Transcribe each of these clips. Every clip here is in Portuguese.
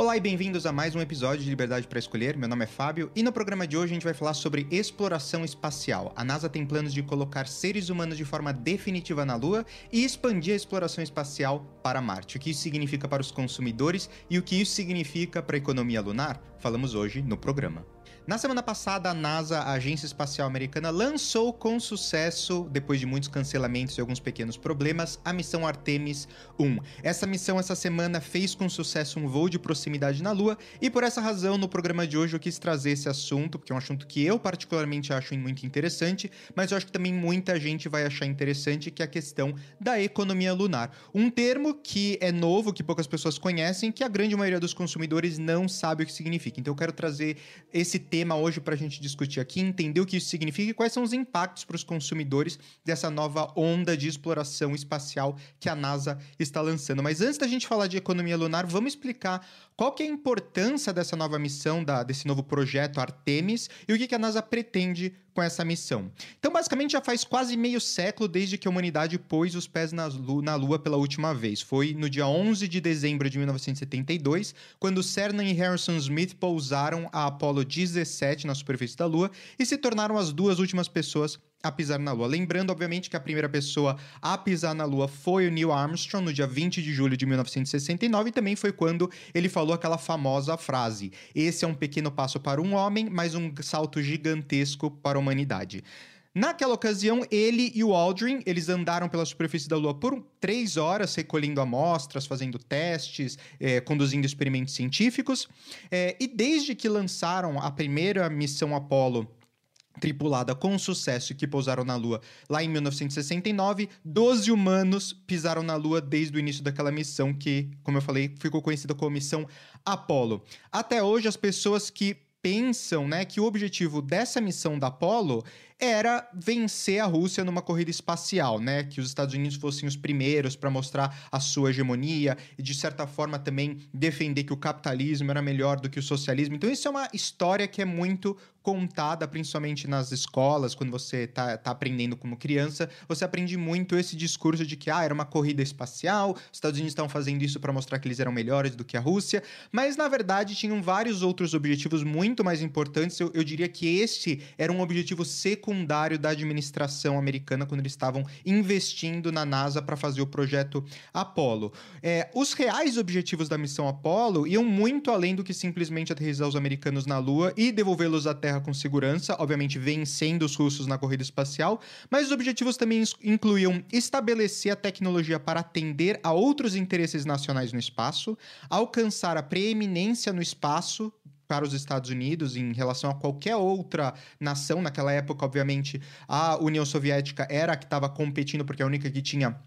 Olá e bem-vindos a mais um episódio de Liberdade para Escolher. Meu nome é Fábio e no programa de hoje a gente vai falar sobre exploração espacial. A NASA tem planos de colocar seres humanos de forma definitiva na Lua e expandir a exploração espacial para Marte. O que isso significa para os consumidores e o que isso significa para a economia lunar? Falamos hoje no programa. Na semana passada, a NASA, a Agência Espacial Americana, lançou com sucesso, depois de muitos cancelamentos e alguns pequenos problemas, a missão Artemis 1. Essa missão, essa semana, fez com sucesso um voo de proximidade na Lua, e por essa razão, no programa de hoje, eu quis trazer esse assunto, porque é um assunto que eu particularmente acho muito interessante, mas eu acho que também muita gente vai achar interessante, que é a questão da economia lunar. Um termo que é novo, que poucas pessoas conhecem, que a grande maioria dos consumidores não sabe o que significa. Então eu quero trazer esse tema hoje para a gente discutir aqui, entender o que isso significa e quais são os impactos para os consumidores dessa nova onda de exploração espacial que a NASA está lançando. Mas antes da gente falar de economia lunar, vamos explicar qual que é a importância dessa nova missão, da, desse novo projeto Artemis e o que, que a NASA pretende com essa missão. Então, basicamente, já faz quase meio século desde que a humanidade pôs os pés na Lua, na Lua pela última vez. Foi no dia 11 de dezembro de 1972, quando Cernan e Harrison Smith pousaram a Apollo 17 na superfície da Lua e se tornaram as duas últimas pessoas a pisar na Lua. Lembrando, obviamente, que a primeira pessoa a pisar na Lua foi o Neil Armstrong no dia 20 de julho de 1969 e também foi quando ele falou aquela famosa frase: Esse é um pequeno passo para um homem, mas um salto gigantesco para a humanidade. Naquela ocasião, ele e o Aldrin, eles andaram pela superfície da Lua por três horas, recolhendo amostras, fazendo testes, é, conduzindo experimentos científicos. É, e desde que lançaram a primeira missão Apollo tripulada com sucesso que pousaram na Lua lá em 1969. 12 humanos pisaram na Lua desde o início daquela missão que, como eu falei, ficou conhecida como missão Apollo. Até hoje, as pessoas que pensam né, que o objetivo dessa missão da Apollo era vencer a Rússia numa corrida espacial, né? Que os Estados Unidos fossem os primeiros para mostrar a sua hegemonia e, de certa forma, também defender que o capitalismo era melhor do que o socialismo. Então, isso é uma história que é muito contada, principalmente nas escolas, quando você está tá aprendendo como criança, você aprende muito esse discurso de que ah, era uma corrida espacial, os Estados Unidos estavam fazendo isso para mostrar que eles eram melhores do que a Rússia, mas na verdade tinham vários outros objetivos muito mais importantes. Eu, eu diria que esse era um objetivo secundário secundário da administração americana quando eles estavam investindo na NASA para fazer o projeto Apollo. É, os reais objetivos da missão Apollo iam muito além do que simplesmente aterrissar os americanos na Lua e devolvê-los à Terra com segurança, obviamente vencendo os russos na corrida espacial, mas os objetivos também incluíam estabelecer a tecnologia para atender a outros interesses nacionais no espaço, alcançar a preeminência no espaço para os Estados Unidos em relação a qualquer outra nação. Naquela época, obviamente, a União Soviética era a que estava competindo, porque é a única que tinha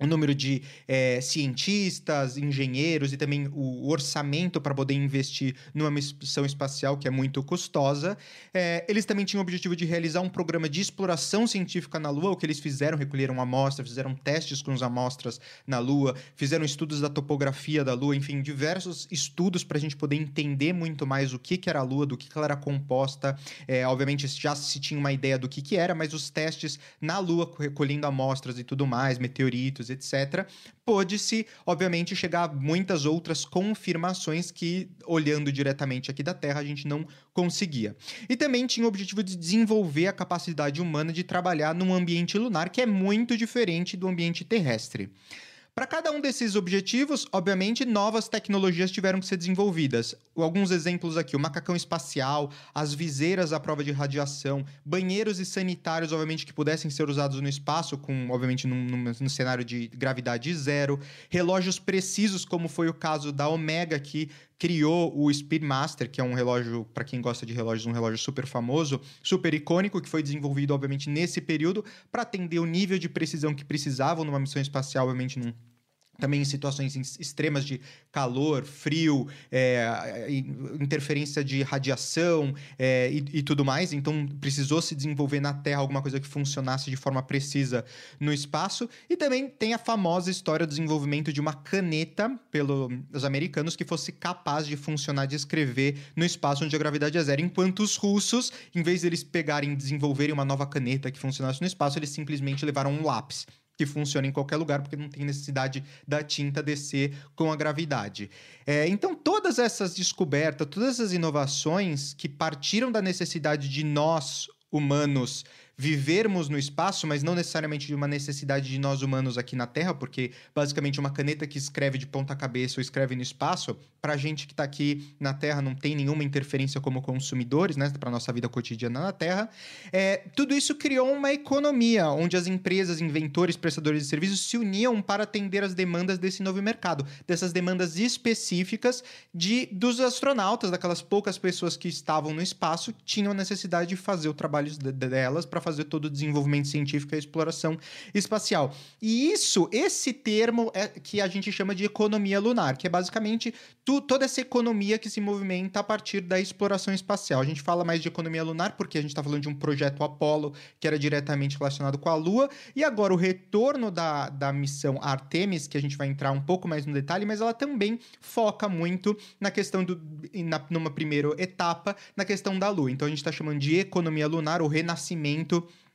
o número de é, cientistas, engenheiros e também o orçamento para poder investir numa missão espacial que é muito custosa. É, eles também tinham o objetivo de realizar um programa de exploração científica na Lua, o que eles fizeram, recolheram amostras, fizeram testes com as amostras na Lua, fizeram estudos da topografia da Lua, enfim, diversos estudos para a gente poder entender muito mais o que, que era a Lua, do que, que ela era composta. É, obviamente já se tinha uma ideia do que, que era, mas os testes na Lua, recolhendo amostras e tudo mais, meteoritos, etc., pôde-se, obviamente, chegar a muitas outras confirmações que, olhando diretamente aqui da Terra, a gente não conseguia. E também tinha o objetivo de desenvolver a capacidade humana de trabalhar num ambiente lunar que é muito diferente do ambiente terrestre. Para cada um desses objetivos, obviamente, novas tecnologias tiveram que ser desenvolvidas. Alguns exemplos aqui: o macacão espacial, as viseiras à prova de radiação, banheiros e sanitários, obviamente, que pudessem ser usados no espaço, com, obviamente, num, num, num cenário de gravidade zero, relógios precisos, como foi o caso da Omega, que criou o Speedmaster, que é um relógio, para quem gosta de relógios, um relógio super famoso, super icônico, que foi desenvolvido, obviamente, nesse período, para atender o nível de precisão que precisavam numa missão espacial, obviamente, num também em situações extremas de calor, frio, é, interferência de radiação é, e, e, tudo mais. Então, precisou se desenvolver na Terra alguma coisa que funcionasse de forma precisa no espaço. E também tem a famosa história do desenvolvimento de uma caneta pelos americanos que fosse capaz de funcionar, de escrever no espaço onde a gravidade é zero. Enquanto os russos, em vez de eles pegarem e desenvolverem uma nova caneta que funcionasse no espaço, eles simplesmente levaram um lápis que funciona em qualquer lugar, porque não tem necessidade da tinta descer com a gravidade. É, então, todas essas descobertas, todas essas inovações que partiram da necessidade de nós, humanos, vivermos no espaço, mas não necessariamente de uma necessidade de nós humanos aqui na Terra, porque basicamente uma caneta que escreve de ponta cabeça ou escreve no espaço, para a gente que está aqui na Terra não tem nenhuma interferência como consumidores, né, para nossa vida cotidiana na Terra. É, tudo isso criou uma economia onde as empresas, inventores, prestadores de serviços se uniam para atender as demandas desse novo mercado, dessas demandas específicas de dos astronautas, daquelas poucas pessoas que estavam no espaço, tinham necessidade de fazer o trabalho delas para fazer todo o desenvolvimento científico e a exploração espacial. E isso, esse termo é que a gente chama de economia lunar, que é basicamente tu, toda essa economia que se movimenta a partir da exploração espacial. A gente fala mais de economia lunar porque a gente está falando de um projeto Apollo que era diretamente relacionado com a Lua, e agora o retorno da, da missão Artemis, que a gente vai entrar um pouco mais no detalhe, mas ela também foca muito na questão do. Na, numa primeira etapa, na questão da Lua. Então a gente está chamando de economia lunar, o renascimento Cristo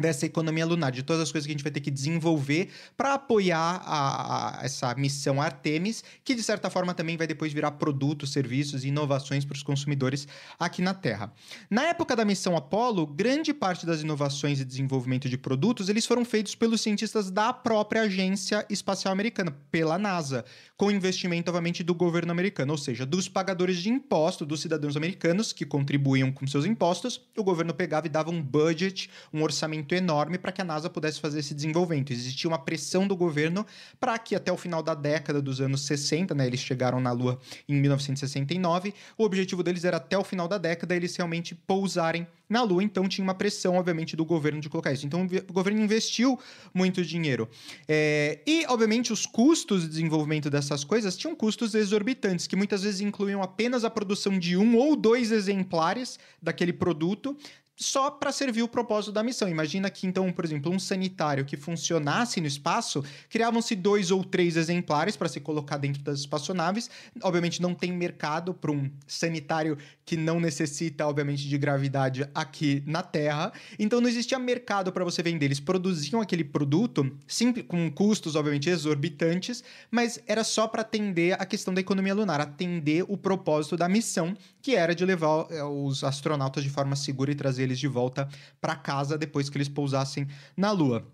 dessa economia lunar, de todas as coisas que a gente vai ter que desenvolver para apoiar a, a, essa missão Artemis, que de certa forma também vai depois virar produtos, serviços e inovações para os consumidores aqui na Terra. Na época da missão Apollo, grande parte das inovações e desenvolvimento de produtos eles foram feitos pelos cientistas da própria Agência Espacial Americana, pela NASA, com investimento, obviamente, do governo americano, ou seja, dos pagadores de imposto, dos cidadãos americanos que contribuíam com seus impostos, o governo pegava e dava um budget, um orçamento enorme para que a NASA pudesse fazer esse desenvolvimento. Existia uma pressão do governo para que até o final da década dos anos 60, né, eles chegaram na Lua em 1969, o objetivo deles era até o final da década eles realmente pousarem na Lua, então tinha uma pressão, obviamente, do governo de colocar isso. Então o governo investiu muito dinheiro. É, e, obviamente, os custos de desenvolvimento dessas coisas tinham custos exorbitantes, que muitas vezes incluíam apenas a produção de um ou dois exemplares daquele produto, só para servir o propósito da missão. Imagina que, então, por exemplo, um sanitário que funcionasse no espaço, criavam-se dois ou três exemplares para se colocar dentro das espaçonaves. Obviamente, não tem mercado para um sanitário que não necessita, obviamente, de gravidade aqui na Terra. Então, não existia mercado para você vender. Eles produziam aquele produto simples, com custos, obviamente, exorbitantes, mas era só para atender a questão da economia lunar, atender o propósito da missão, que era de levar eh, os astronautas de forma segura e trazer eles de volta para casa depois que eles pousassem na Lua.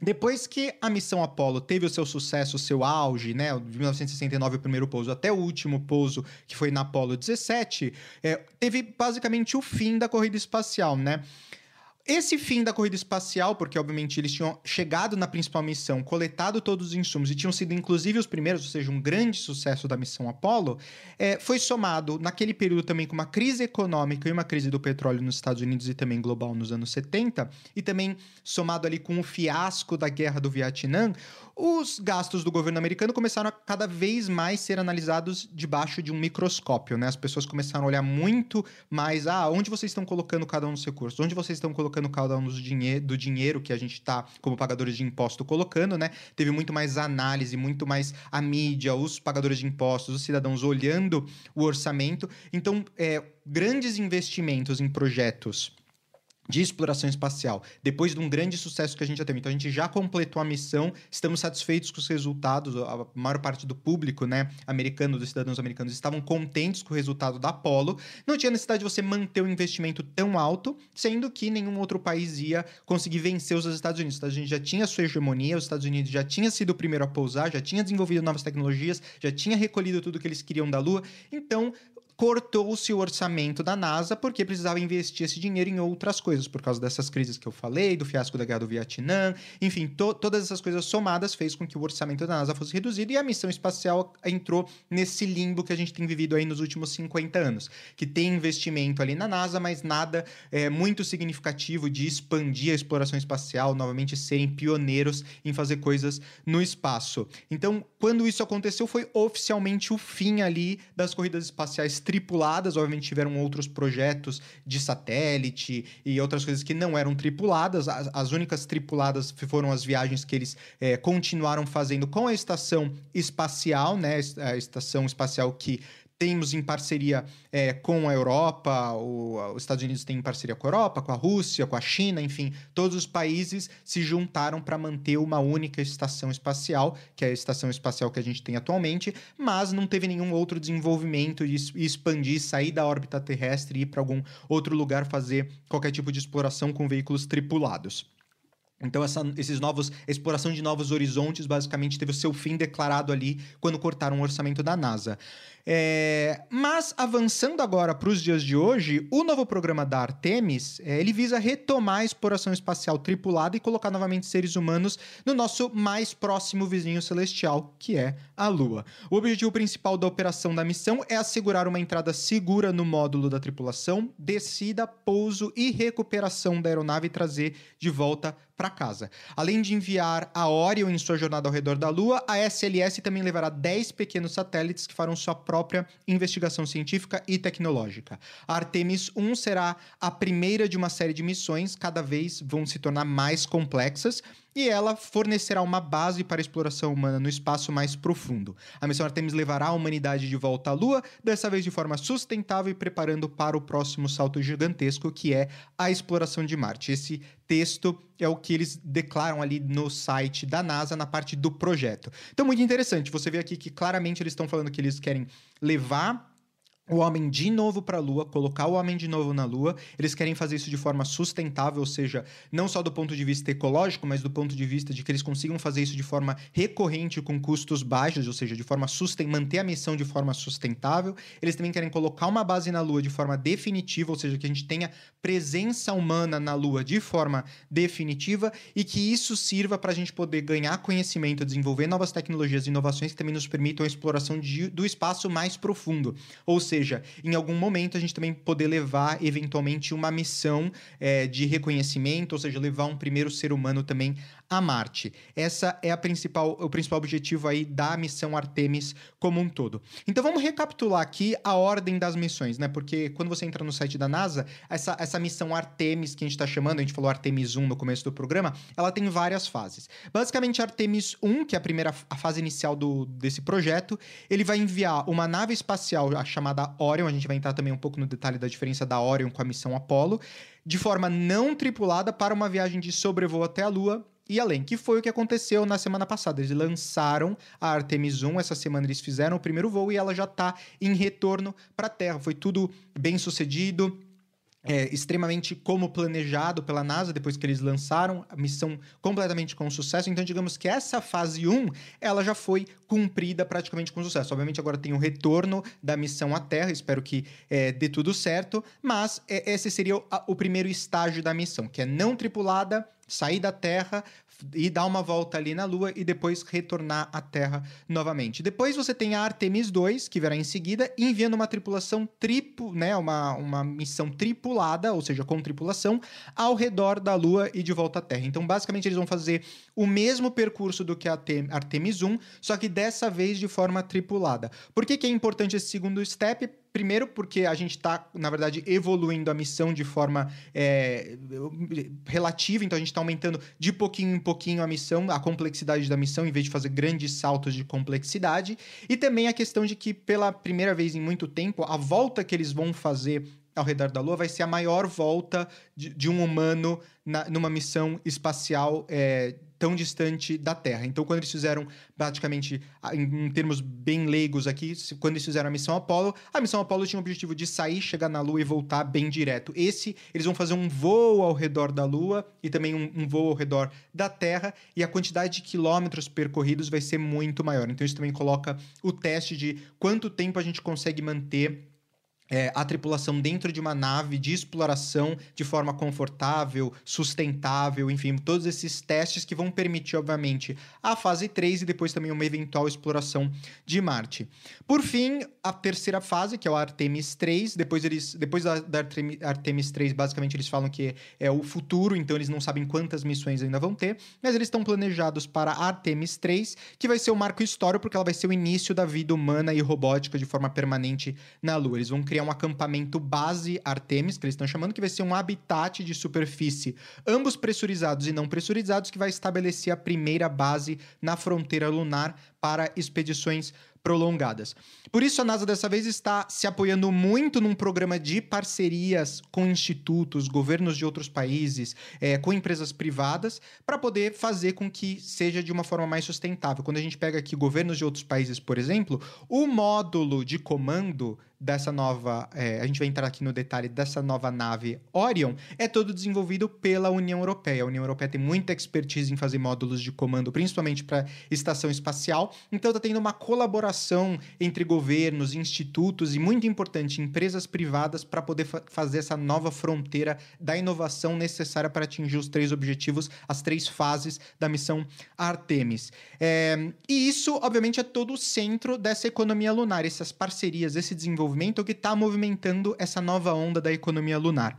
Depois que a missão Apollo teve o seu sucesso, o seu auge, né, de 1969 o primeiro pouso até o último pouso, que foi na Apollo 17, é, teve basicamente o fim da corrida espacial, né? Esse fim da corrida espacial, porque obviamente eles tinham chegado na principal missão, coletado todos os insumos e tinham sido inclusive os primeiros, ou seja, um grande sucesso da missão Apollo, é, foi somado naquele período também com uma crise econômica e uma crise do petróleo nos Estados Unidos e também global nos anos 70, e também somado ali com o fiasco da guerra do Vietnã, os gastos do governo americano começaram a cada vez mais ser analisados debaixo de um microscópio, né? As pessoas começaram a olhar muito mais, ah, onde vocês estão colocando cada um dos recursos, onde vocês estão colocando um dos dinhe do dinheiro que a gente está, como pagadores de imposto, colocando, né? Teve muito mais análise, muito mais a mídia, os pagadores de impostos, os cidadãos olhando o orçamento. Então, é, grandes investimentos em projetos de exploração espacial, depois de um grande sucesso que a gente já teve. Então a gente já completou a missão, estamos satisfeitos com os resultados, a maior parte do público, né, americano, dos cidadãos americanos estavam contentes com o resultado da Apollo. Não tinha necessidade de você manter um investimento tão alto, sendo que nenhum outro país ia conseguir vencer os Estados Unidos. Os Estados Unidos já tinha sua hegemonia, os Estados Unidos já tinha sido o primeiro a pousar, já tinha desenvolvido novas tecnologias, já tinha recolhido tudo que eles queriam da Lua. Então, cortou-se o orçamento da NASA porque precisava investir esse dinheiro em outras coisas, por causa dessas crises que eu falei, do fiasco da guerra do Vietnã, enfim, to todas essas coisas somadas fez com que o orçamento da NASA fosse reduzido e a missão espacial entrou nesse limbo que a gente tem vivido aí nos últimos 50 anos, que tem investimento ali na NASA, mas nada é, muito significativo de expandir a exploração espacial, novamente serem pioneiros em fazer coisas no espaço. Então, quando isso aconteceu, foi oficialmente o fim ali das corridas espaciais tripuladas, obviamente tiveram outros projetos de satélite e outras coisas que não eram tripuladas. As, as únicas tripuladas foram as viagens que eles é, continuaram fazendo com a estação espacial, né? A estação espacial que temos em parceria é, com a Europa, o, os Estados Unidos têm em parceria com a Europa, com a Rússia, com a China, enfim, todos os países se juntaram para manter uma única estação espacial, que é a estação espacial que a gente tem atualmente, mas não teve nenhum outro desenvolvimento de expandir, sair da órbita terrestre e ir para algum outro lugar fazer qualquer tipo de exploração com veículos tripulados. Então, essa, esses novos, exploração de novos horizontes basicamente teve o seu fim declarado ali quando cortaram o orçamento da NASA. É, mas avançando agora para os dias de hoje, o novo programa da Artemis é, ele visa retomar a exploração espacial tripulada e colocar novamente seres humanos no nosso mais próximo vizinho celestial, que é a Lua. O objetivo principal da operação da missão é assegurar uma entrada segura no módulo da tripulação, descida, pouso e recuperação da aeronave e trazer de volta para casa. Além de enviar a Orion em sua jornada ao redor da Lua, a SLS também levará 10 pequenos satélites que farão sua própria investigação científica e tecnológica. A Artemis 1 será a primeira de uma série de missões, cada vez vão se tornar mais complexas e ela fornecerá uma base para a exploração humana no espaço mais profundo. A missão Artemis levará a humanidade de volta à Lua, dessa vez de forma sustentável e preparando para o próximo salto gigantesco, que é a exploração de Marte. Esse texto é o que eles declaram ali no site da NASA, na parte do projeto. Então, muito interessante. Você vê aqui que claramente eles estão falando que eles querem levar o homem de novo para a Lua, colocar o homem de novo na Lua. Eles querem fazer isso de forma sustentável, ou seja, não só do ponto de vista ecológico, mas do ponto de vista de que eles consigam fazer isso de forma recorrente com custos baixos, ou seja, de forma susten manter a missão de forma sustentável. Eles também querem colocar uma base na Lua de forma definitiva, ou seja, que a gente tenha presença humana na Lua de forma definitiva e que isso sirva para a gente poder ganhar conhecimento, desenvolver novas tecnologias e inovações que também nos permitam a exploração de, do espaço mais profundo. Ou seja, seja, em algum momento a gente também poder levar eventualmente uma missão é, de reconhecimento, ou seja, levar um primeiro ser humano também a Marte. Essa é a principal, o principal objetivo aí da missão Artemis como um todo. Então vamos recapitular aqui a ordem das missões, né? Porque quando você entra no site da NASA, essa, essa missão Artemis que a gente está chamando, a gente falou Artemis 1 no começo do programa, ela tem várias fases. Basicamente, Artemis 1, que é a primeira a fase inicial do, desse projeto, ele vai enviar uma nave espacial chamada Orion, a gente vai entrar também um pouco no detalhe da diferença da Orion com a missão Apollo, de forma não tripulada para uma viagem de sobrevoo até a Lua e além, que foi o que aconteceu na semana passada. Eles lançaram a Artemis 1, essa semana eles fizeram o primeiro voo e ela já está em retorno para a Terra. Foi tudo bem sucedido. É, extremamente como planejado pela NASA depois que eles lançaram a missão completamente com sucesso. Então, digamos que essa fase 1 ela já foi cumprida praticamente com sucesso. Obviamente, agora tem o retorno da missão à Terra, espero que é, dê tudo certo, mas é, esse seria o, a, o primeiro estágio da missão, que é não tripulada, sair da Terra e dar uma volta ali na Lua e depois retornar à Terra novamente. Depois você tem a Artemis 2, que virá em seguida, enviando uma tripulação triplo, né, uma, uma missão tripulada, ou seja, com tripulação, ao redor da Lua e de volta à Terra. Então, basicamente, eles vão fazer o mesmo percurso do que a Artemis 1, só que dessa vez de forma tripulada. Por que, que é importante esse segundo step? Primeiro, porque a gente está, na verdade, evoluindo a missão de forma é, relativa, então a gente está aumentando de pouquinho em pouquinho a missão, a complexidade da missão, em vez de fazer grandes saltos de complexidade. E também a questão de que, pela primeira vez em muito tempo, a volta que eles vão fazer ao redor da Lua vai ser a maior volta de, de um humano na, numa missão espacial é, tão distante da Terra. Então, quando eles fizeram, praticamente, em, termos bem leigos aqui, quando eles fizeram a missão Apollo, a missão Apollo tinha o objetivo de sair, chegar na Lua e voltar bem direto. Esse, eles vão fazer um voo ao redor da Lua e também um, um voo ao redor da Terra, e a quantidade de quilômetros percorridos vai ser muito maior. Então, isso também coloca o teste de quanto tempo a gente consegue manter é, a tripulação dentro de uma nave de exploração de forma confortável, sustentável, enfim, todos esses testes que vão permitir, obviamente, a fase 3 e depois também uma eventual exploração de Marte. Por fim, a terceira fase, que é o Artemis 3, depois eles depois da, da Artemis 3, basicamente eles falam que é o futuro, então eles não sabem quantas missões ainda vão ter, mas eles estão planejados para Artemis 3, que vai ser o marco histórico porque ela vai ser o início da vida humana e robótica de forma permanente na Lua. Eles vão criar criar um acampamento base Artemis, que eles estão chamando, que vai ser um habitat de superfície, ambos pressurizados e não pressurizados, que vai estabelecer a primeira base na fronteira lunar para expedições prolongadas. Por isso, a NASA dessa vez está se apoiando muito num programa de parcerias com institutos, governos de outros países, é, com empresas privadas, para poder fazer com que seja de uma forma mais sustentável. Quando a gente pega aqui governos de outros países, por exemplo, o módulo de comando dessa nova. É, a gente vai entrar aqui no detalhe dessa nova nave Orion, é todo desenvolvido pela União Europeia. A União Europeia tem muita expertise em fazer módulos de comando, principalmente para estação espacial. Então está tendo uma colaboração entre governos, institutos e, muito importante, empresas privadas para poder fa fazer essa nova fronteira da inovação necessária para atingir os três objetivos, as três fases da missão Artemis. É, e isso, obviamente, é todo o centro dessa economia lunar, essas parcerias, esse desenvolvimento que está movimentando essa nova onda da economia lunar.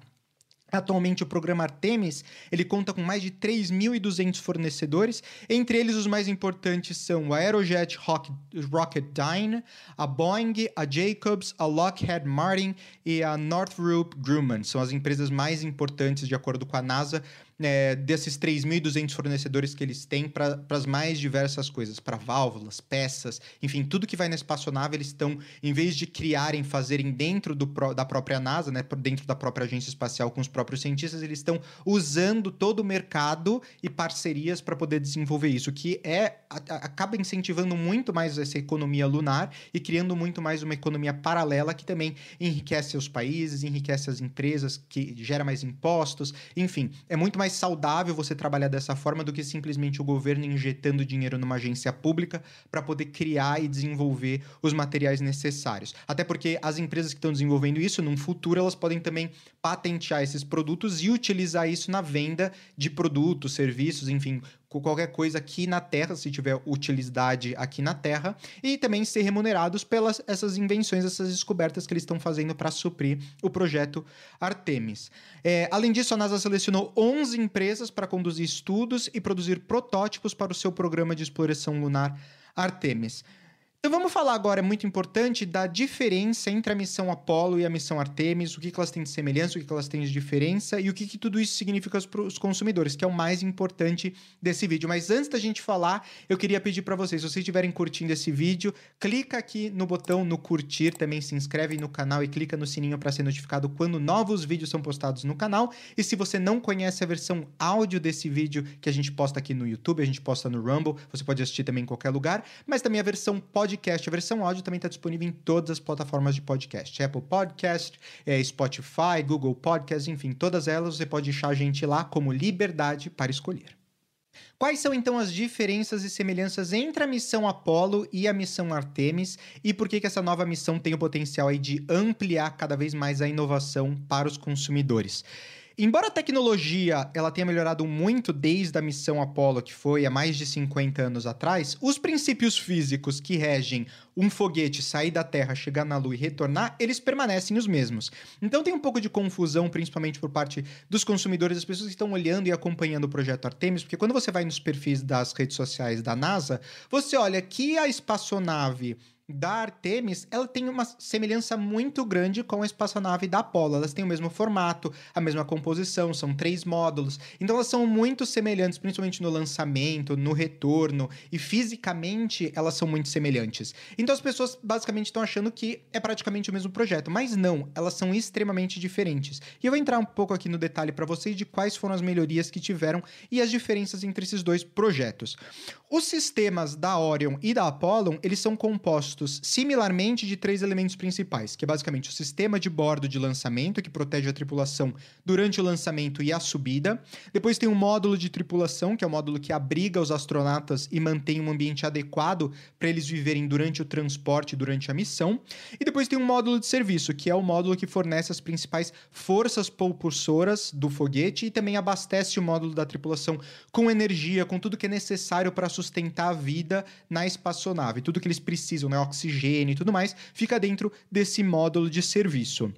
Atualmente, o programa Artemis ele conta com mais de 3.200 fornecedores. Entre eles, os mais importantes são o Aerojet Rocketdyne, a Boeing, a Jacobs, a Lockheed Martin e a Northrop Grumman. São as empresas mais importantes, de acordo com a NASA, é, desses 3.200 fornecedores que eles têm para as mais diversas coisas, para válvulas, peças, enfim, tudo que vai na espaçonave, eles estão, em vez de criarem, fazerem dentro do, da própria NASA, né, dentro da própria agência espacial com os próprios cientistas, eles estão usando todo o mercado e parcerias para poder desenvolver isso, que é a, acaba incentivando muito mais essa economia lunar e criando muito mais uma economia paralela que também enriquece os países, enriquece as empresas, que gera mais impostos, enfim, é muito mais mais saudável você trabalhar dessa forma do que simplesmente o governo injetando dinheiro numa agência pública para poder criar e desenvolver os materiais necessários. Até porque as empresas que estão desenvolvendo isso, num futuro, elas podem também patentear esses produtos e utilizar isso na venda de produtos, serviços, enfim, qualquer coisa aqui na Terra, se tiver utilidade aqui na Terra, e também ser remunerados pelas essas invenções, essas descobertas que eles estão fazendo para suprir o projeto Artemis. É, além disso, a NASA selecionou 11 empresas para conduzir estudos e produzir protótipos para o seu programa de exploração lunar Artemis. Então vamos falar agora, é muito importante, da diferença entre a missão Apollo e a missão Artemis, o que, que elas têm de semelhança, o que, que elas têm de diferença e o que, que tudo isso significa para os consumidores, que é o mais importante desse vídeo. Mas antes da gente falar, eu queria pedir para vocês, se vocês estiverem curtindo esse vídeo, clica aqui no botão no curtir, também se inscreve no canal e clica no sininho para ser notificado quando novos vídeos são postados no canal. E se você não conhece a versão áudio desse vídeo que a gente posta aqui no YouTube, a gente posta no Rumble, você pode assistir também em qualquer lugar, mas também a versão podcast podcast. A versão áudio também está disponível em todas as plataformas de podcast: Apple Podcast, é, Spotify, Google Podcast, enfim, todas elas você pode achar a gente lá como Liberdade para Escolher. Quais são então as diferenças e semelhanças entre a missão Apollo e a missão Artemis e por que, que essa nova missão tem o potencial de ampliar cada vez mais a inovação para os consumidores? Embora a tecnologia ela tenha melhorado muito desde a missão Apollo, que foi há mais de 50 anos atrás, os princípios físicos que regem um foguete sair da Terra, chegar na Lua e retornar, eles permanecem os mesmos. Então tem um pouco de confusão, principalmente por parte dos consumidores, das pessoas que estão olhando e acompanhando o projeto Artemis, porque quando você vai nos perfis das redes sociais da NASA, você olha que a espaçonave da Artemis, ela tem uma semelhança muito grande com a espaçonave da Apollo. Elas têm o mesmo formato, a mesma composição, são três módulos. Então elas são muito semelhantes, principalmente no lançamento, no retorno e fisicamente elas são muito semelhantes. Então as pessoas basicamente estão achando que é praticamente o mesmo projeto, mas não, elas são extremamente diferentes. E eu vou entrar um pouco aqui no detalhe para vocês de quais foram as melhorias que tiveram e as diferenças entre esses dois projetos. Os sistemas da Orion e da Apollo, eles são compostos compostos similarmente de três elementos principais, que é basicamente o sistema de bordo de lançamento, que protege a tripulação durante o lançamento e a subida. Depois tem um módulo de tripulação, que é o módulo que abriga os astronautas e mantém um ambiente adequado para eles viverem durante o transporte, durante a missão. E depois tem um módulo de serviço, que é o módulo que fornece as principais forças propulsoras do foguete e também abastece o módulo da tripulação com energia, com tudo que é necessário para sustentar a vida na espaçonave, tudo que eles precisam, né? Oxigênio e tudo mais, fica dentro desse módulo de serviço.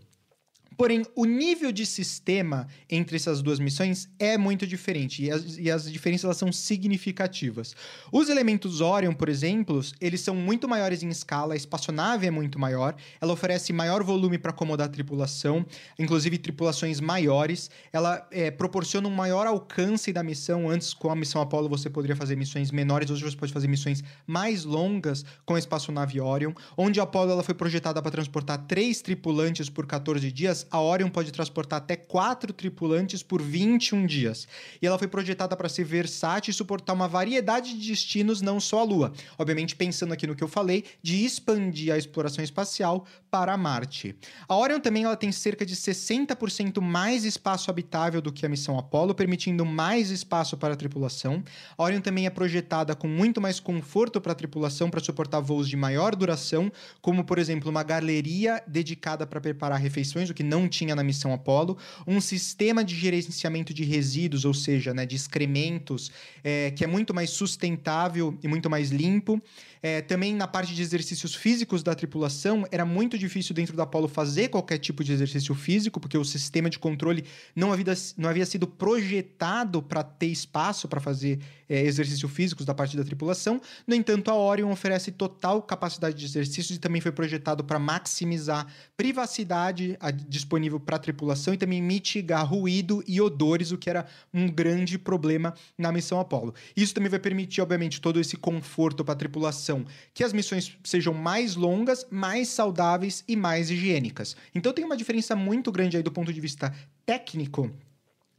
Porém, o nível de sistema entre essas duas missões é muito diferente e as, e as diferenças elas são significativas. Os elementos Orion, por exemplo, eles são muito maiores em escala, a espaçonave é muito maior, ela oferece maior volume para acomodar a tripulação, inclusive tripulações maiores, ela é, proporciona um maior alcance da missão. Antes, com a missão Apollo, você poderia fazer missões menores, hoje você pode fazer missões mais longas com a espaçonave Orion, onde a Apollo ela foi projetada para transportar três tripulantes por 14 dias, a Orion pode transportar até quatro tripulantes por 21 dias. E ela foi projetada para ser versátil e suportar uma variedade de destinos, não só a Lua. Obviamente, pensando aqui no que eu falei, de expandir a exploração espacial para Marte. A Orion também ela tem cerca de 60% mais espaço habitável do que a missão Apollo, permitindo mais espaço para a tripulação. A Orion também é projetada com muito mais conforto para a tripulação para suportar voos de maior duração, como por exemplo uma galeria dedicada para preparar refeições, o que não tinha na missão Apollo, um sistema de gerenciamento de resíduos, ou seja, né, de excrementos, é, que é muito mais sustentável e muito mais limpo. É, também na parte de exercícios físicos da tripulação, era muito difícil dentro da Apollo fazer qualquer tipo de exercício físico, porque o sistema de controle não havia, não havia sido projetado para ter espaço para fazer é, exercícios físicos da parte da tripulação. No entanto, a Orion oferece total capacidade de exercícios e também foi projetado para maximizar privacidade disponível para a tripulação e também mitigar ruído e odores, o que era um grande problema na missão Apollo. Isso também vai permitir, obviamente, todo esse conforto para a tripulação que as missões sejam mais longas, mais saudáveis e mais higiênicas. Então tem uma diferença muito grande aí do ponto de vista técnico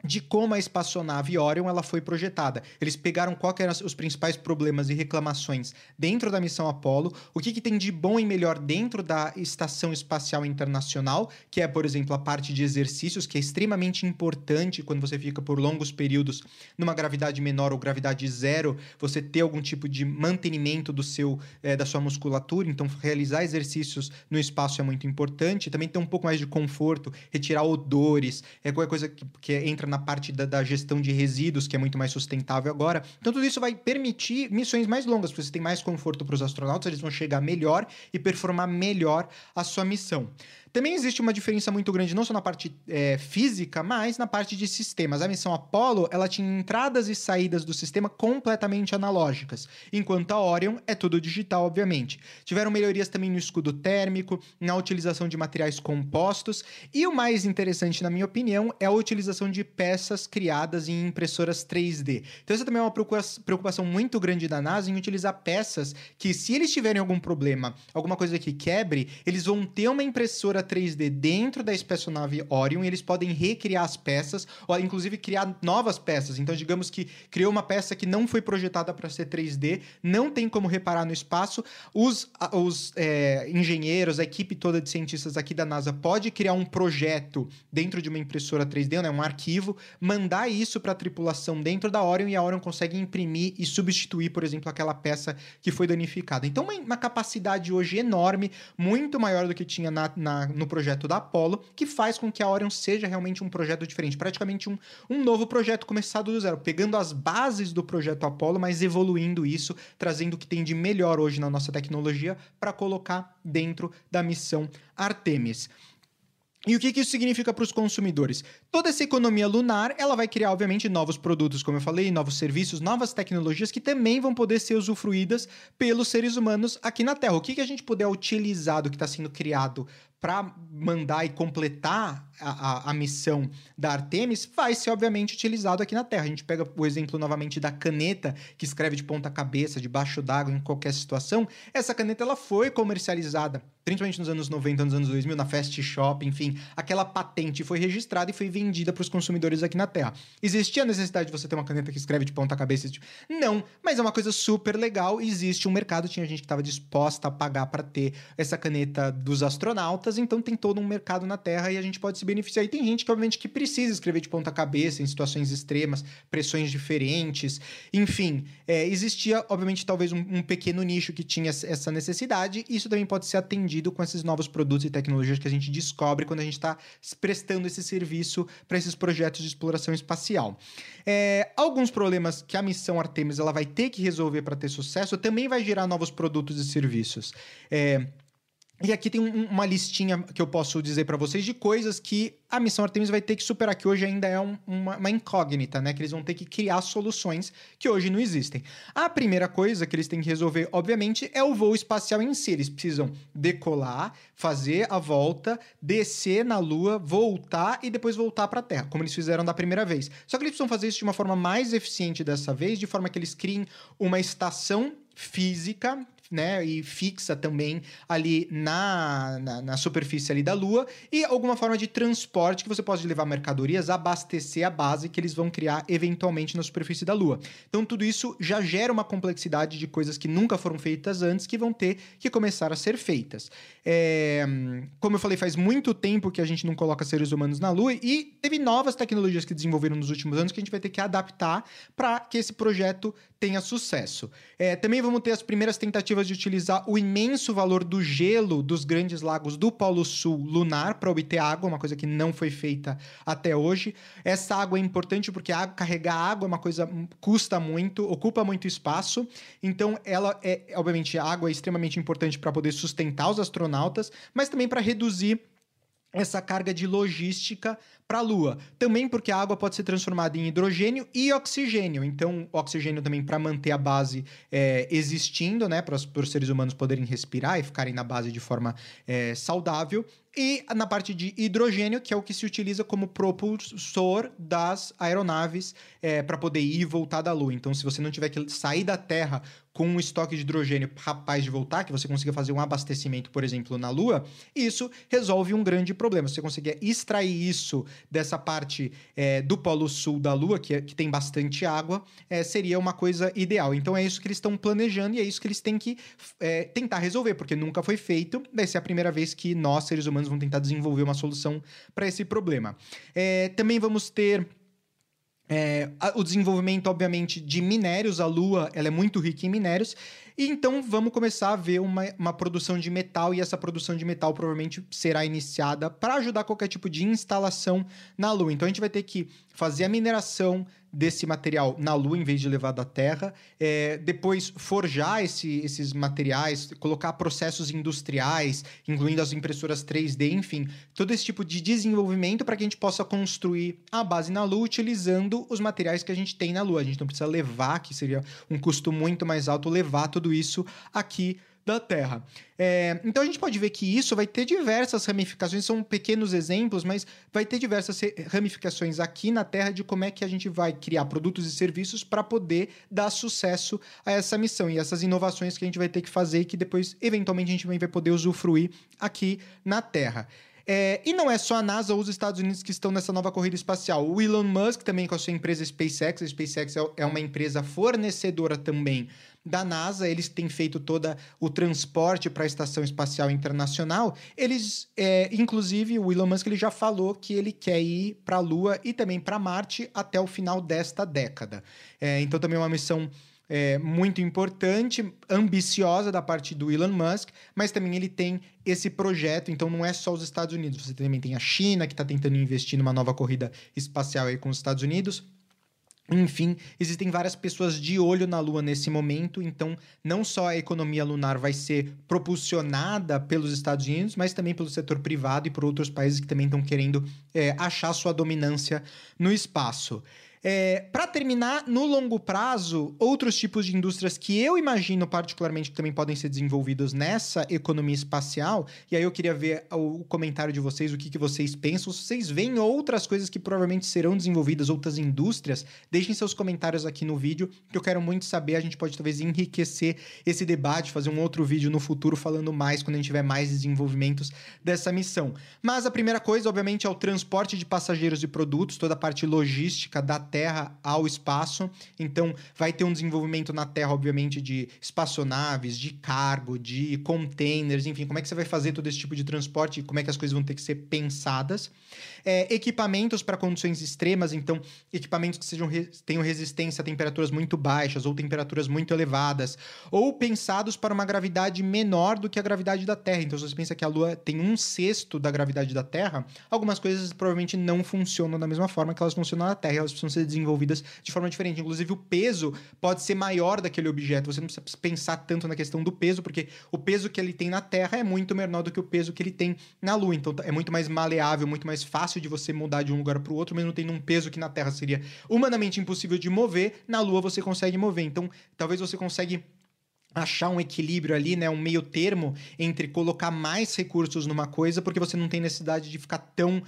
de como a espaçonave Orion ela foi projetada. Eles pegaram quais eram os principais problemas e reclamações dentro da missão Apollo, o que, que tem de bom e melhor dentro da Estação Espacial Internacional, que é, por exemplo, a parte de exercícios, que é extremamente importante quando você fica por longos períodos numa gravidade menor ou gravidade zero, você ter algum tipo de mantenimento do seu é, da sua musculatura, então realizar exercícios no espaço é muito importante, também ter um pouco mais de conforto, retirar odores, é qualquer coisa que, que entra na parte da, da, gestão de resíduos, que é muito mais sustentável agora. Então, tudo isso vai permitir missões mais longas, porque você tem mais conforto para os astronautas, eles vão chegar melhor e performar melhor a sua missão. Também existe uma diferença muito grande, não só na parte é, física, mas na parte de sistemas. A missão Apollo, ela tinha entradas e saídas do sistema completamente analógicas, enquanto a Orion é tudo digital, obviamente. Tiveram melhorias também no escudo térmico, na utilização de materiais compostos, e o mais interessante, na minha opinião, é a utilização de peças criadas em impressoras 3D. Então, essa também é uma preocupação muito grande da NASA em utilizar peças que, se eles tiverem algum problema, alguma coisa que quebre, eles vão ter uma impressora 3D dentro da espaçonave Orion e eles podem recriar as peças, ou inclusive criar novas peças. Então, digamos que criou uma peça que não foi projetada para ser 3D, não tem como reparar no espaço. Os, os é, engenheiros, a equipe toda de cientistas aqui da NASA pode criar um projeto dentro de uma impressora 3D, né, um arquivo, mandar isso para a tripulação dentro da Orion e a Orion consegue imprimir e substituir, por exemplo, aquela peça que foi danificada. Então, uma, uma capacidade hoje enorme, muito maior do que tinha na, na no projeto da Apollo, que faz com que a Orion seja realmente um projeto diferente, praticamente um, um novo projeto começado do zero, pegando as bases do projeto Apollo, mas evoluindo isso, trazendo o que tem de melhor hoje na nossa tecnologia para colocar dentro da missão Artemis. E o que, que isso significa para os consumidores? Toda essa economia lunar, ela vai criar, obviamente, novos produtos, como eu falei, novos serviços, novas tecnologias que também vão poder ser usufruídas pelos seres humanos aqui na Terra. O que, que a gente puder utilizar do que está sendo criado para mandar e completar a, a, a, missão da Artemis vai ser, obviamente, utilizado aqui na Terra. A gente pega o exemplo novamente da caneta que escreve de ponta cabeça, debaixo d'água, em qualquer situação. Essa caneta ela foi comercializada, principalmente nos anos 90, nos anos 2000, na Fast Shop, enfim. Aquela patente foi registrada e foi vendida para os consumidores aqui na Terra. Existia a necessidade de você ter uma caneta que escreve de ponta cabeça? Não, mas é uma coisa super legal. Existe um mercado, tinha gente que estava disposta a pagar para ter essa caneta dos astronautas então tem todo um mercado na Terra e a gente pode se beneficiar. E tem gente que, obviamente, que precisa escrever de ponta cabeça em situações extremas, pressões diferentes, enfim. É, existia, obviamente, talvez um, um, pequeno nicho que tinha essa necessidade, e isso também pode ser atendido com esses novos produtos e tecnologias que a gente descobre quando a gente está prestando esse serviço para esses projetos de exploração espacial. É, alguns problemas que a missão Artemis ela vai ter que resolver para ter sucesso também vai gerar novos produtos e serviços. É, E aqui tem um, uma listinha que eu posso dizer para vocês de coisas que a missão Artemis vai ter que superar, que hoje ainda é um, uma, uma, incógnita, né? Que eles vão ter que criar soluções que hoje não existem. A primeira coisa que eles têm que resolver, obviamente, é o voo espacial em si. Eles precisam decolar, fazer a volta, descer na Lua, voltar e depois voltar para a Terra, como eles fizeram da primeira vez. Só que eles precisam fazer isso de uma forma mais eficiente dessa vez, de forma que eles criem uma estação física né, e fixa também ali na, na, na, superfície ali da Lua, e alguma forma de transporte que você pode levar mercadorias, abastecer a base que eles vão criar eventualmente na superfície da Lua. Então tudo isso já gera uma complexidade de coisas que nunca foram feitas antes, que vão ter que começar a ser feitas. É, como eu falei, faz muito tempo que a gente não coloca seres humanos na Lua, e teve novas tecnologias que desenvolveram nos últimos anos que a gente vai ter que adaptar para que esse projeto tenha sucesso. É, também vamos ter as primeiras tentativas de utilizar o imenso valor do gelo dos grandes lagos do Polo Sul lunar para obter água, uma coisa que não foi feita até hoje. Essa água é importante porque carregar água é uma coisa custa muito, ocupa muito espaço. Então, ela é, obviamente, a água é extremamente importante para poder sustentar os astronautas, mas também para reduzir essa carga de logística para a Lua. Também porque a água pode ser transformada em hidrogênio e oxigênio. Então, oxigênio também para manter a base é, existindo, né? Para os seres humanos poderem respirar e ficarem na base de forma é, saudável. E na parte de hidrogênio, que é o que se utiliza como propulsor das aeronaves é, para poder ir e voltar da Lua. Então, se você não tiver que sair da Terra com um estoque de hidrogênio capaz de voltar, que você consiga fazer um abastecimento, por exemplo, na Lua, isso resolve um grande problema. Se você conseguir extrair isso dessa parte é, do Polo Sul da Lua, que, é, que tem bastante água, é, seria uma coisa ideal. Então é isso que eles estão planejando e é isso que eles têm que é, tentar resolver, porque nunca foi feito. Vai ser a primeira vez que nós, seres humanos, vamos tentar desenvolver uma solução para esse problema. É, também vamos ter é, o desenvolvimento, obviamente, de minérios, a Lua ela é muito rica em minérios, e então vamos começar a ver uma, uma produção de metal, e essa produção de metal provavelmente será iniciada para ajudar qualquer tipo de instalação na Lua. Então a gente vai ter que fazer a mineração desse material na Lua em vez de levar da Terra, é, depois forjar esse, esses materiais, colocar processos industriais, incluindo as impressoras 3D, enfim, todo esse tipo de desenvolvimento para que a gente possa construir a base na Lua utilizando os materiais que a gente tem na Lua. A gente não precisa levar, que seria um custo muito mais alto, levar tudo isso aqui da Terra. É, então a gente pode ver que isso vai ter diversas ramificações, são pequenos exemplos, mas vai ter diversas ramificações aqui na Terra de como é que a gente vai criar produtos e serviços para poder dar sucesso a essa missão e essas inovações que a gente vai ter que fazer e que depois, eventualmente, a gente vai poder usufruir aqui na Terra. É, e não é só a NASA ou os Estados Unidos que estão nessa nova corrida espacial. O Elon Musk também com a sua empresa SpaceX. A SpaceX é, é uma empresa fornecedora também da NASA, eles têm feito todo o transporte para a Estação Espacial Internacional. Eles, é, inclusive, o Elon Musk ele já falou que ele quer ir para a Lua e também para Marte até o final desta década. É, então, também é uma missão é, muito importante, ambiciosa da parte do Elon Musk, mas também ele tem esse projeto, então não é só os Estados Unidos, você também tem a China que está tentando investir numa nova corrida espacial aí com os Estados Unidos. Enfim, existem várias pessoas de olho na Lua nesse momento, então não só a economia lunar vai ser propulsionada pelos Estados Unidos, mas também pelo setor privado e por outros países que também estão querendo é, achar sua dominância no espaço. É, para terminar, no longo prazo, outros tipos de indústrias que eu imagino particularmente que também podem ser desenvolvidos nessa economia espacial, e aí eu queria ver o comentário de vocês, o que, que vocês pensam. Se vocês veem outras coisas que provavelmente serão desenvolvidas, outras indústrias, deixem seus comentários aqui no vídeo, que eu quero muito saber. A gente pode talvez enriquecer esse debate, fazer um outro vídeo no futuro falando mais quando a gente tiver mais desenvolvimentos dessa missão. Mas a primeira coisa, obviamente, é o transporte de passageiros e produtos, toda a parte logística da Terra ao espaço. Então, vai ter um desenvolvimento na Terra, obviamente, de espaçonaves, de cargo, de containers, enfim, como é que você vai fazer todo esse tipo de transporte e como é que as coisas vão ter que ser pensadas. É, equipamentos para condições extremas, então equipamentos que sejam tenham resistência a temperaturas muito baixas ou temperaturas muito elevadas, ou pensados para uma gravidade menor do que a gravidade da Terra. Então, se você pensa que a Lua tem um sexto da gravidade da Terra, algumas coisas provavelmente não funcionam da mesma forma que elas funcionam na Terra, elas precisam ser desenvolvidas de forma diferente. Inclusive, o peso pode ser maior daquele objeto. Você não precisa pensar tanto na questão do peso, porque o peso que ele tem na Terra é muito menor do que o peso que ele tem na Lua. Então, é muito mais maleável, muito mais fácil de você mudar de um lugar para o outro, mesmo tendo um peso que na Terra seria humanamente impossível de mover, na Lua você consegue mover. Então, talvez você consegue achar um equilíbrio ali, né, um meio termo entre colocar mais recursos numa coisa, porque você não tem necessidade de ficar tão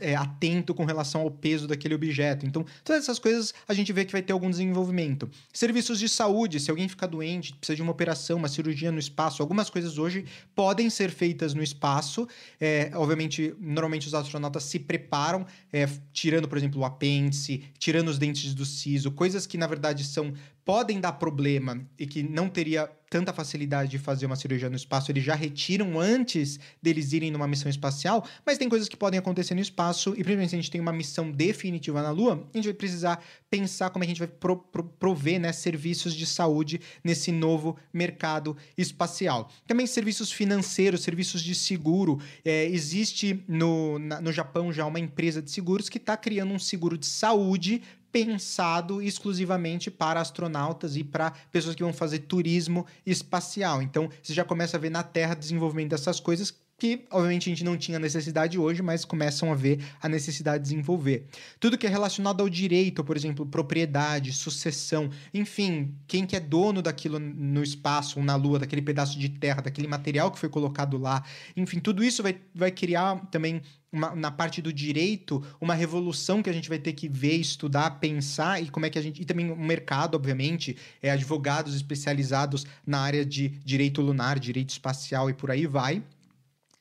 é, atento com relação ao peso daquele objeto. Então, todas essas coisas a gente vê que vai ter algum desenvolvimento. Serviços de saúde, se alguém ficar doente, precisa de uma operação, uma cirurgia no espaço, algumas coisas hoje podem ser feitas no espaço. É, obviamente, normalmente os astronautas se preparam, é, tirando, por exemplo, o apêndice, tirando os dentes do siso, coisas que na verdade são podem dar problema e que não teria tanta facilidade de fazer uma cirurgia no espaço, eles já retiram antes deles irem numa missão espacial, mas tem coisas que podem acontecer no espaço, e principalmente se a gente tem uma missão definitiva na Lua, a gente vai precisar pensar como a gente vai pro, pro, prover né, serviços de saúde nesse novo mercado espacial. Também serviços financeiros, serviços de seguro. É, existe no, na, no Japão já uma empresa de seguros que está criando um seguro de saúde pensado exclusivamente para astronautas e para pessoas que vão fazer turismo espacial. Então, você já começa a ver na Terra desenvolvimento dessas coisas que obviamente a gente não tinha necessidade hoje, mas começam a ver a necessidade de desenvolver. Tudo que é relacionado ao direito, por exemplo, propriedade, sucessão, enfim, quem que é dono daquilo no espaço na Lua, daquele pedaço de terra, daquele material que foi colocado lá, enfim, tudo isso vai, vai criar também uma, na parte do direito, uma revolução que a gente vai ter que ver, estudar, pensar e como é que a gente. E também o mercado, obviamente, é advogados especializados na área de direito lunar, direito espacial e por aí vai.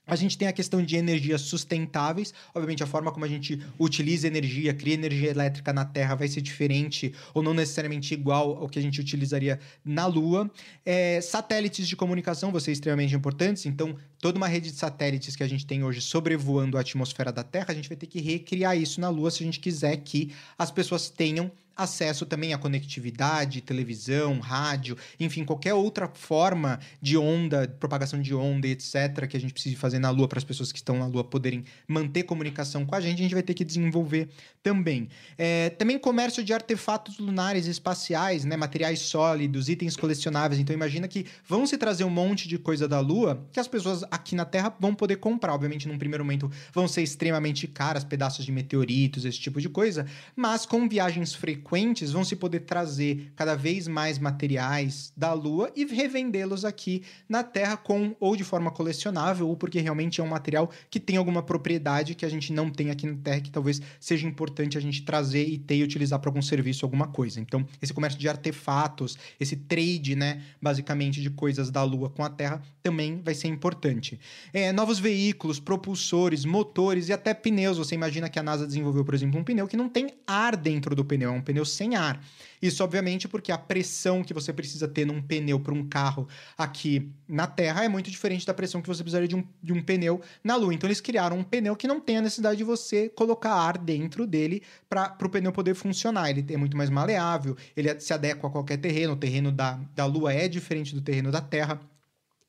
A gente tem a questão de energias sustentáveis. Obviamente, a forma como a gente utiliza energia, cria energia elétrica na Terra vai ser diferente ou não necessariamente igual ao que a gente utilizaria na Lua. É, satélites de comunicação vão ser extremamente importantes. Então, toda uma rede de satélites que a gente tem hoje sobrevoando a atmosfera da Terra, a gente vai ter que recriar isso na Lua se a gente quiser que as pessoas tenham acesso também à conectividade, televisão, rádio, enfim, qualquer outra forma de onda, propagação de onda, etc., que a gente precise fazer na Lua para as pessoas que estão na Lua poderem manter comunicação com a gente, a gente vai ter que desenvolver também. É, também comércio de artefatos lunares espaciais, né, materiais sólidos, itens colecionáveis. Então imagina que vão se trazer um monte de coisa da Lua que as pessoas aqui na Terra vão poder comprar. Obviamente, num primeiro momento vão ser extremamente caras, pedaços de meteoritos, esse tipo de coisa, mas com viagens frequentes frequentes, vão se poder trazer cada vez mais materiais da Lua e revendê-los aqui na Terra com ou de forma colecionável ou porque realmente é um material que tem alguma propriedade que a gente não tem aqui na Terra que talvez seja importante a gente trazer e ter e utilizar para algum serviço, alguma coisa. Então, esse comércio de artefatos, esse trade, né, basicamente de coisas da Lua com a Terra também vai ser importante. É, novos veículos, propulsores, motores e até pneus. Você imagina que a NASA desenvolveu, por exemplo, um pneu que não tem ar dentro do pneu, é um pneu pneu sem ar. Isso, obviamente, porque a pressão que você precisa ter num pneu para um carro aqui na Terra é muito diferente da pressão que você precisaria de um, de um pneu na Lua. Então, eles criaram um pneu que não tem a necessidade de você colocar ar dentro dele para o pneu poder funcionar. Ele é muito mais maleável, ele se adequa a qualquer terreno. O terreno da, da Lua é diferente do terreno da Terra.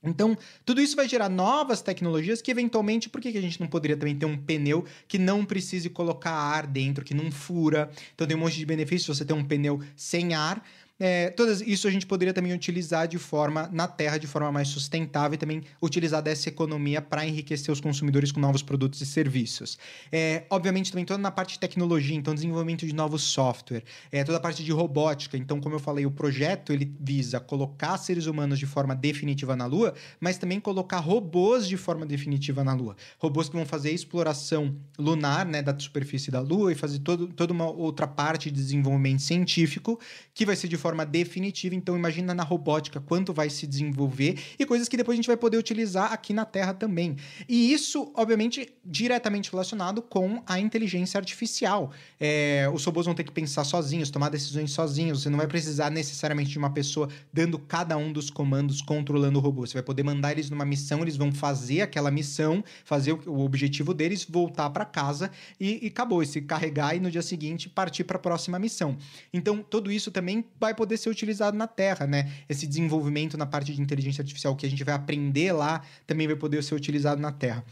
Então, tudo isso vai gerar novas tecnologias que, eventualmente, por que, a gente não poderia também ter um pneu que não precise colocar ar dentro, que não fura? Então, tem um monte de benefícios você ter um pneu sem ar, é, todas isso a gente poderia também utilizar de forma na terra, de forma mais sustentável e também utilizar dessa economia para enriquecer os consumidores com novos produtos e serviços. É, obviamente, também toda na parte de tecnologia, então desenvolvimento de novos software, é, toda a parte de robótica. Então, como eu falei, o projeto ele visa colocar seres humanos de forma definitiva na Lua, mas também colocar robôs de forma definitiva na Lua. Robôs que vão fazer exploração lunar, né, da superfície da Lua e fazer todo, toda uma outra parte de desenvolvimento científico que vai ser de forma definitiva. Então, imagina na robótica quanto vai se desenvolver e coisas que depois a gente vai poder utilizar aqui na Terra também. E isso, obviamente, diretamente relacionado com a inteligência artificial. É, os robôs vão ter que pensar sozinhos, tomar decisões sozinhos. Você não vai precisar necessariamente de uma pessoa dando cada um dos comandos, controlando o robô. Você vai poder mandar eles numa missão, eles vão fazer aquela missão, fazer o, objetivo deles, voltar para casa e, e acabou. E se carregar e no dia seguinte partir para a próxima missão. Então, tudo isso também vai poder ser utilizado na Terra, né? Esse desenvolvimento na parte de inteligência artificial que a gente vai aprender lá também vai poder ser utilizado na Terra.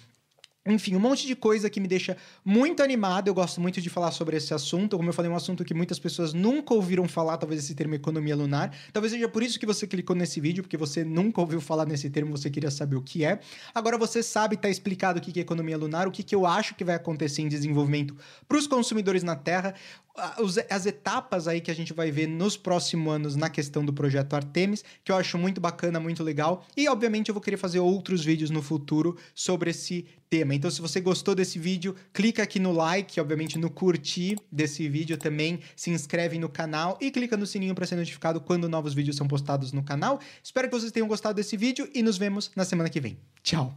Enfim, um monte de coisa que me deixa muito animado. Eu gosto muito de falar sobre esse assunto. Como eu falei, é um assunto que muitas pessoas nunca ouviram falar, talvez esse termo economia lunar. Talvez seja por isso que você clicou nesse vídeo, porque você nunca ouviu falar nesse termo, você queria saber o que é. Agora você sabe, está explicado o que é economia lunar, o que eu acho que vai acontecer em desenvolvimento para os consumidores na Terra, as etapas aí que a gente vai ver nos próximos anos na questão do projeto Artemis, que eu acho muito bacana, muito legal. E, obviamente, eu vou querer fazer outros vídeos no futuro sobre esse tema. Então, se você gostou desse vídeo, clica aqui no like, obviamente no curtir desse vídeo também, se inscreve no canal e clica no sininho para ser notificado quando novos vídeos são postados no canal. Espero que vocês tenham gostado desse vídeo e nos vemos na semana que vem. Tchau!